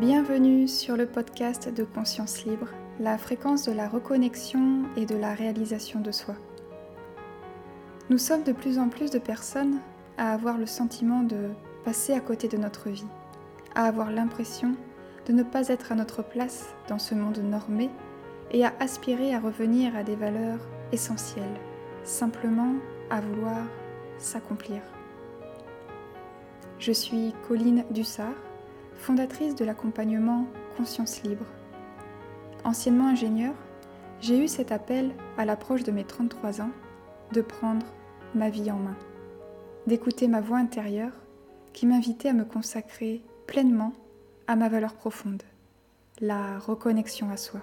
Bienvenue sur le podcast de Conscience Libre, la fréquence de la reconnexion et de la réalisation de soi. Nous sommes de plus en plus de personnes à avoir le sentiment de passer à côté de notre vie, à avoir l'impression de ne pas être à notre place dans ce monde normé et à aspirer à revenir à des valeurs essentielles, simplement à vouloir s'accomplir. Je suis Colline Dussard fondatrice de l'accompagnement Conscience Libre. Anciennement ingénieure, j'ai eu cet appel à l'approche de mes 33 ans de prendre ma vie en main, d'écouter ma voix intérieure qui m'invitait à me consacrer pleinement à ma valeur profonde, la reconnexion à soi.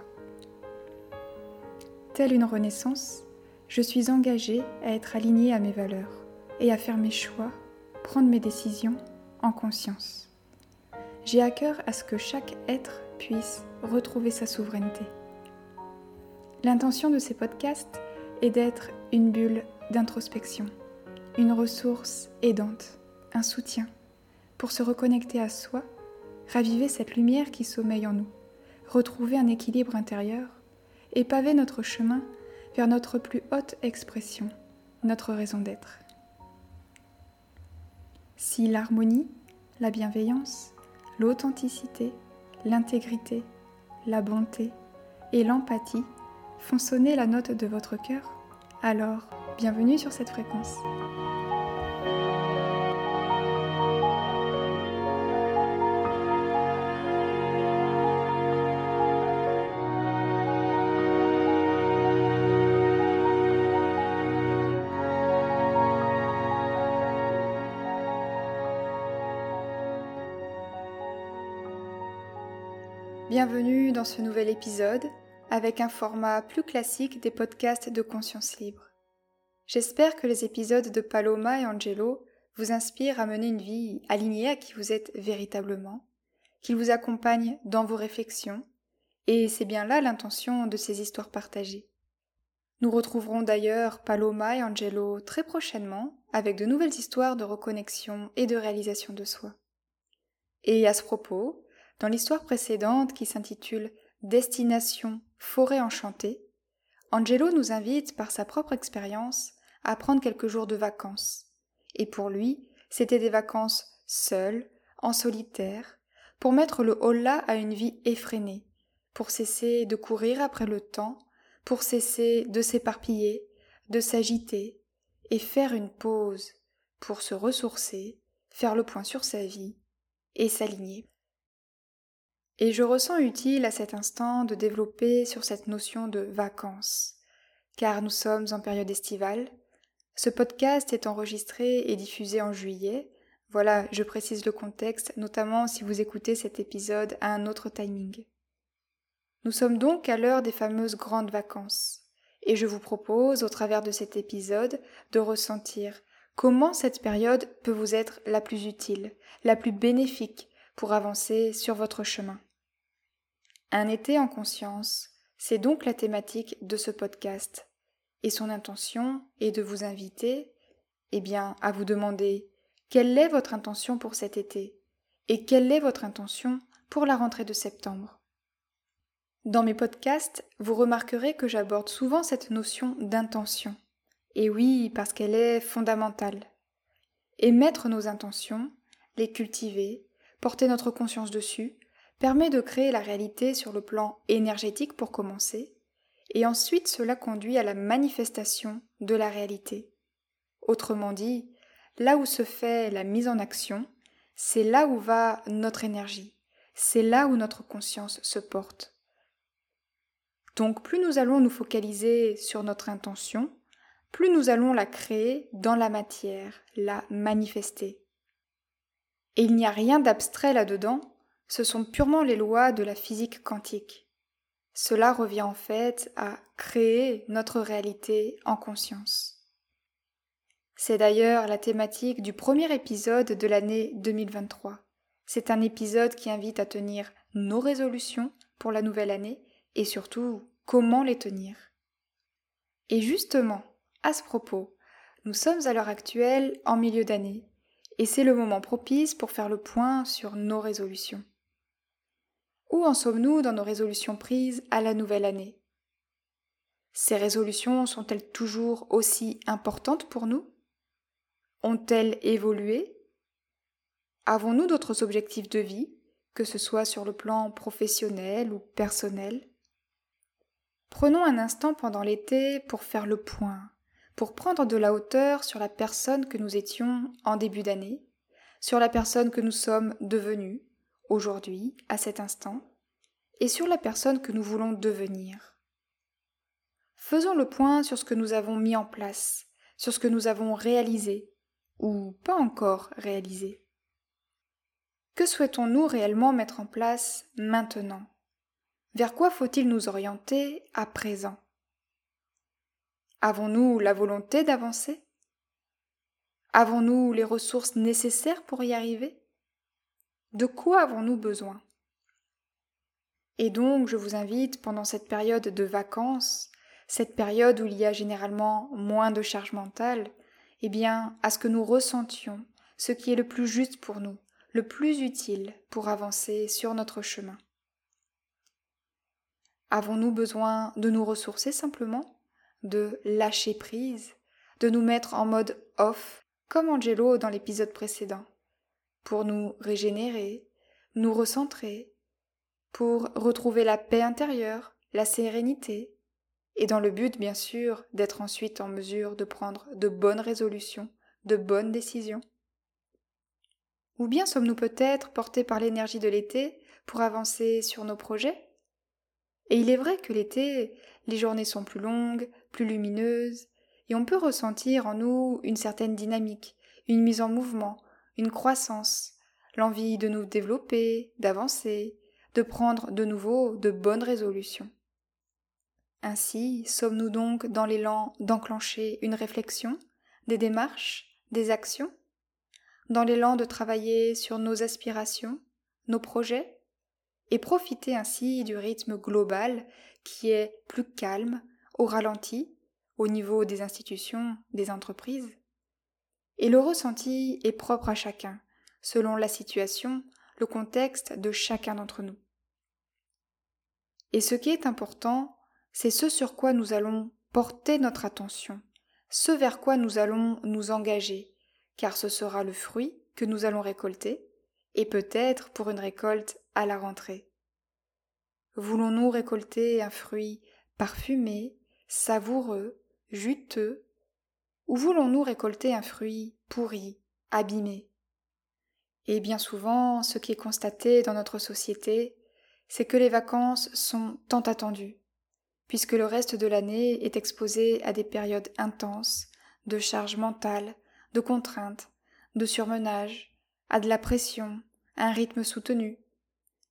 Telle une renaissance, je suis engagée à être alignée à mes valeurs et à faire mes choix, prendre mes décisions en conscience j'ai à cœur à ce que chaque être puisse retrouver sa souveraineté. L'intention de ces podcasts est d'être une bulle d'introspection, une ressource aidante, un soutien pour se reconnecter à soi, raviver cette lumière qui sommeille en nous, retrouver un équilibre intérieur et paver notre chemin vers notre plus haute expression, notre raison d'être. Si l'harmonie, la bienveillance, l'authenticité, l'intégrité, la bonté et l'empathie font sonner la note de votre cœur, alors bienvenue sur cette fréquence. Bienvenue dans ce nouvel épisode avec un format plus classique des podcasts de conscience libre. J'espère que les épisodes de Paloma et Angelo vous inspirent à mener une vie alignée à qui vous êtes véritablement, qu'ils vous accompagnent dans vos réflexions, et c'est bien là l'intention de ces histoires partagées. Nous retrouverons d'ailleurs Paloma et Angelo très prochainement avec de nouvelles histoires de reconnexion et de réalisation de soi. Et à ce propos, dans l'histoire précédente qui s'intitule Destination forêt enchantée, Angelo nous invite par sa propre expérience à prendre quelques jours de vacances. Et pour lui, c'était des vacances seules, en solitaire, pour mettre le holà à une vie effrénée, pour cesser de courir après le temps, pour cesser de s'éparpiller, de s'agiter, et faire une pause, pour se ressourcer, faire le point sur sa vie, et s'aligner. Et je ressens utile à cet instant de développer sur cette notion de vacances, car nous sommes en période estivale. Ce podcast est enregistré et diffusé en juillet. Voilà, je précise le contexte, notamment si vous écoutez cet épisode à un autre timing. Nous sommes donc à l'heure des fameuses grandes vacances, et je vous propose, au travers de cet épisode, de ressentir comment cette période peut vous être la plus utile, la plus bénéfique pour avancer sur votre chemin. Un été en conscience, c'est donc la thématique de ce podcast. Et son intention est de vous inviter, eh bien, à vous demander quelle est votre intention pour cet été? Et quelle est votre intention pour la rentrée de septembre? Dans mes podcasts, vous remarquerez que j'aborde souvent cette notion d'intention. Et oui, parce qu'elle est fondamentale. Et mettre nos intentions, les cultiver, porter notre conscience dessus, permet de créer la réalité sur le plan énergétique pour commencer, et ensuite cela conduit à la manifestation de la réalité. Autrement dit, là où se fait la mise en action, c'est là où va notre énergie, c'est là où notre conscience se porte. Donc plus nous allons nous focaliser sur notre intention, plus nous allons la créer dans la matière, la manifester. Et il n'y a rien d'abstrait là-dedans, ce sont purement les lois de la physique quantique. Cela revient en fait à créer notre réalité en conscience. C'est d'ailleurs la thématique du premier épisode de l'année 2023. C'est un épisode qui invite à tenir nos résolutions pour la nouvelle année et surtout comment les tenir. Et justement, à ce propos, nous sommes à l'heure actuelle en milieu d'année et c'est le moment propice pour faire le point sur nos résolutions. En sommes-nous dans nos résolutions prises à la nouvelle année? Ces résolutions sont-elles toujours aussi importantes pour nous? Ont-elles évolué? Avons-nous d'autres objectifs de vie, que ce soit sur le plan professionnel ou personnel? Prenons un instant pendant l'été pour faire le point, pour prendre de la hauteur sur la personne que nous étions en début d'année, sur la personne que nous sommes devenus aujourd'hui, à cet instant, et sur la personne que nous voulons devenir. Faisons le point sur ce que nous avons mis en place, sur ce que nous avons réalisé, ou pas encore réalisé. Que souhaitons-nous réellement mettre en place maintenant? Vers quoi faut-il nous orienter à présent? Avons-nous la volonté d'avancer? Avons-nous les ressources nécessaires pour y arriver? De quoi avons-nous besoin? Et donc je vous invite pendant cette période de vacances, cette période où il y a généralement moins de charge mentale, eh bien à ce que nous ressentions ce qui est le plus juste pour nous, le plus utile pour avancer sur notre chemin. Avons-nous besoin de nous ressourcer simplement, de lâcher prise, de nous mettre en mode off, comme Angelo dans l'épisode précédent, pour nous régénérer, nous recentrer, pour retrouver la paix intérieure, la sérénité, et dans le but, bien sûr, d'être ensuite en mesure de prendre de bonnes résolutions, de bonnes décisions. Ou bien sommes-nous peut-être portés par l'énergie de l'été pour avancer sur nos projets? Et il est vrai que l'été, les journées sont plus longues, plus lumineuses, et on peut ressentir en nous une certaine dynamique, une mise en mouvement, une croissance, l'envie de nous développer, d'avancer, de prendre de nouveau de bonnes résolutions. Ainsi, sommes-nous donc dans l'élan d'enclencher une réflexion, des démarches, des actions, dans l'élan de travailler sur nos aspirations, nos projets, et profiter ainsi du rythme global qui est plus calme, au ralenti, au niveau des institutions, des entreprises? Et le ressenti est propre à chacun, selon la situation, le contexte de chacun d'entre nous. Et ce qui est important, c'est ce sur quoi nous allons porter notre attention, ce vers quoi nous allons nous engager, car ce sera le fruit que nous allons récolter, et peut-être pour une récolte à la rentrée. Voulons-nous récolter un fruit parfumé, savoureux, juteux, ou voulons-nous récolter un fruit pourri, abîmé? Et bien souvent, ce qui est constaté dans notre société, c'est que les vacances sont tant attendues, puisque le reste de l'année est exposé à des périodes intenses, de charge mentale, de contraintes, de surmenage, à de la pression, un rythme soutenu.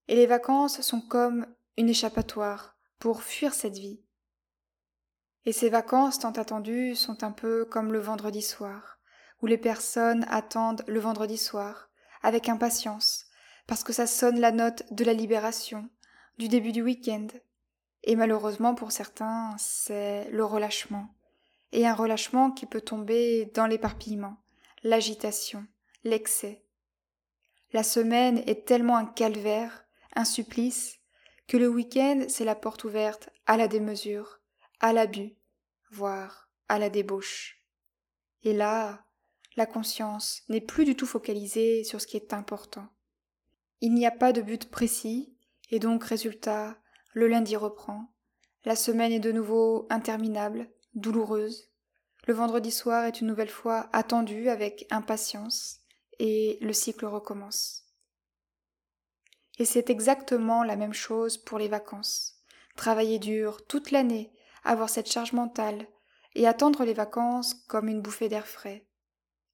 Et les vacances sont comme une échappatoire pour fuir cette vie. Et ces vacances tant attendues sont un peu comme le vendredi soir, où les personnes attendent le vendredi soir, avec impatience, parce que ça sonne la note de la libération, du début du week-end. Et malheureusement pour certains, c'est le relâchement. Et un relâchement qui peut tomber dans l'éparpillement, l'agitation, l'excès, la semaine est tellement un calvaire, un supplice, que le week-end c'est la porte ouverte à la démesure, à l'abus, voire à la débauche. Et là, la conscience n'est plus du tout focalisée sur ce qui est important. Il n'y a pas de but précis, et donc résultat, le lundi reprend. La semaine est de nouveau interminable, douloureuse. Le vendredi soir est une nouvelle fois attendu avec impatience, et le cycle recommence. Et c'est exactement la même chose pour les vacances. Travailler dur toute l'année, avoir cette charge mentale, et attendre les vacances comme une bouffée d'air frais.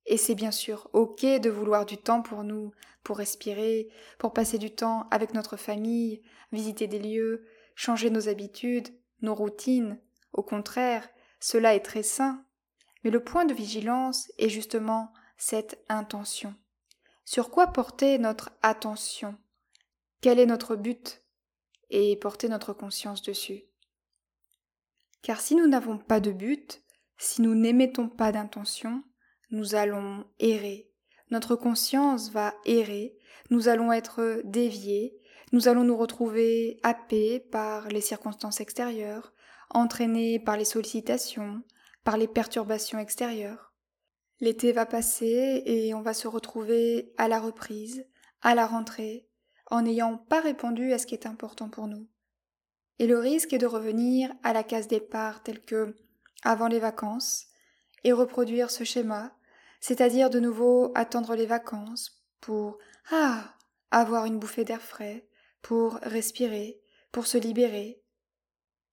Et c'est bien sûr ok de vouloir du temps pour nous, pour respirer, pour passer du temps avec notre famille, visiter des lieux, changer nos habitudes, nos routines. Au contraire, cela est très sain. Mais le point de vigilance est justement cette intention. Sur quoi porter notre attention? Quel est notre but? Et porter notre conscience dessus? Car si nous n'avons pas de but, si nous n'émettons pas d'intention, nous allons errer, notre conscience va errer, nous allons être déviés, Nous allons nous retrouver happés par les circonstances extérieures, entraînés par les sollicitations, par les perturbations extérieures. L'été va passer et on va se retrouver à la reprise, à la rentrée, en n'ayant pas répondu à ce qui est important pour nous. Et le risque est de revenir à la case départ telle que avant les vacances et reproduire ce schéma, c'est-à-dire de nouveau attendre les vacances pour ah avoir une bouffée d'air frais, pour respirer, pour se libérer.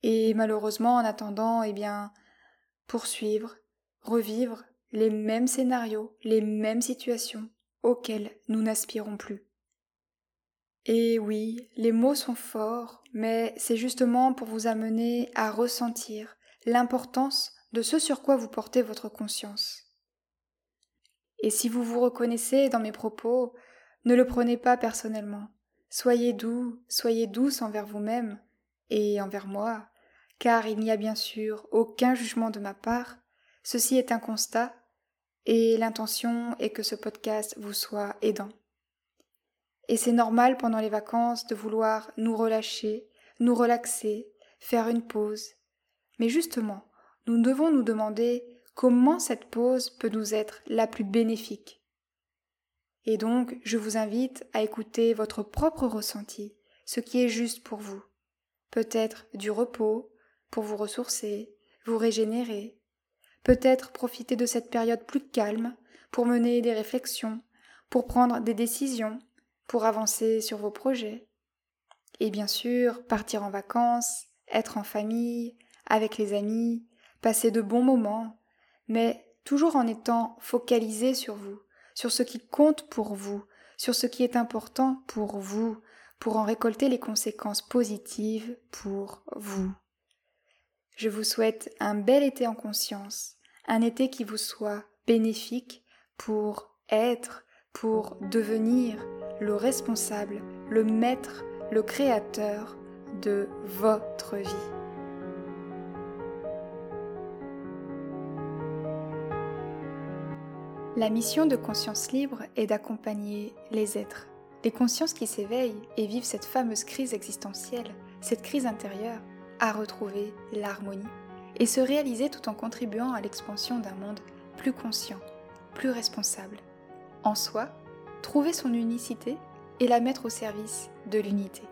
Et malheureusement en attendant, eh bien, poursuivre, revivre les mêmes scénarios, les mêmes situations auxquelles nous n'aspirons plus. Et oui, les mots sont forts, mais c'est justement pour vous amener à ressentir l'importance de ce sur quoi vous portez votre conscience. Et si vous vous reconnaissez dans mes propos, ne le prenez pas personnellement. Soyez doux, soyez douce envers vous-même et envers moi, car il n'y a bien sûr aucun jugement de ma part, ceci est un constat, et l'intention est que ce podcast vous soit aidant. Et c'est normal pendant les vacances de vouloir nous relâcher, nous relaxer, faire une pause. Mais justement, nous devons nous demander comment cette pause peut nous être la plus bénéfique. Et donc, je vous invite à écouter votre propre ressenti, ce qui est juste pour vous. Peut-être du repos, pour vous ressourcer, vous régénérer. Peut-être profiter de cette période plus calme pour mener des réflexions, pour prendre des décisions, pour avancer sur vos projets. Et bien sûr, partir en vacances, être en famille, avec les amis, passer de bons moments, mais toujours en étant focalisé sur vous, sur ce qui compte pour vous, sur ce qui est important pour vous, pour en récolter les conséquences positives pour vous. Je vous souhaite un bel été en conscience, un été qui vous soit bénéfique pour être, pour devenir, le responsable, le maître, le créateur de votre vie. La mission de Conscience Libre est d'accompagner les êtres, les consciences qui s'éveillent et vivent cette fameuse crise existentielle, cette crise intérieure, à retrouver l'harmonie et se réaliser tout en contribuant à l'expansion d'un monde plus conscient, plus responsable, en soi trouver son unicité et la mettre au service de l'unité.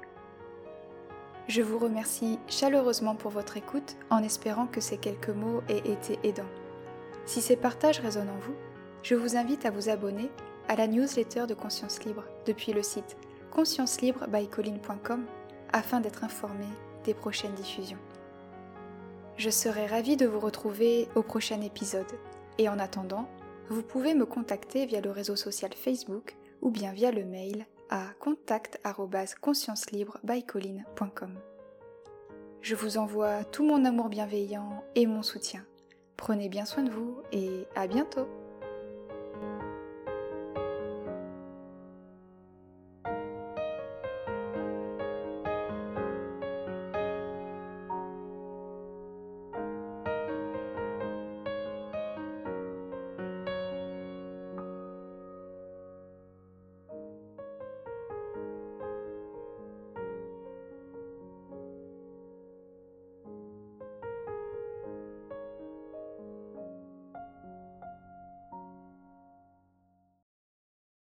Je vous remercie chaleureusement pour votre écoute en espérant que ces quelques mots aient été aidants. Si ces partages résonnent en vous, je vous invite à vous abonner à la newsletter de Conscience Libre depuis le site consciencelibrebycolline.com afin d'être informé des prochaines diffusions. Je serai ravie de vous retrouver au prochain épisode et en attendant, vous pouvez me contacter via le réseau social Facebook ou bien via le mail à contact@consciencelibrebycolline.com. Je vous envoie tout mon amour bienveillant et mon soutien. Prenez bien soin de vous et à bientôt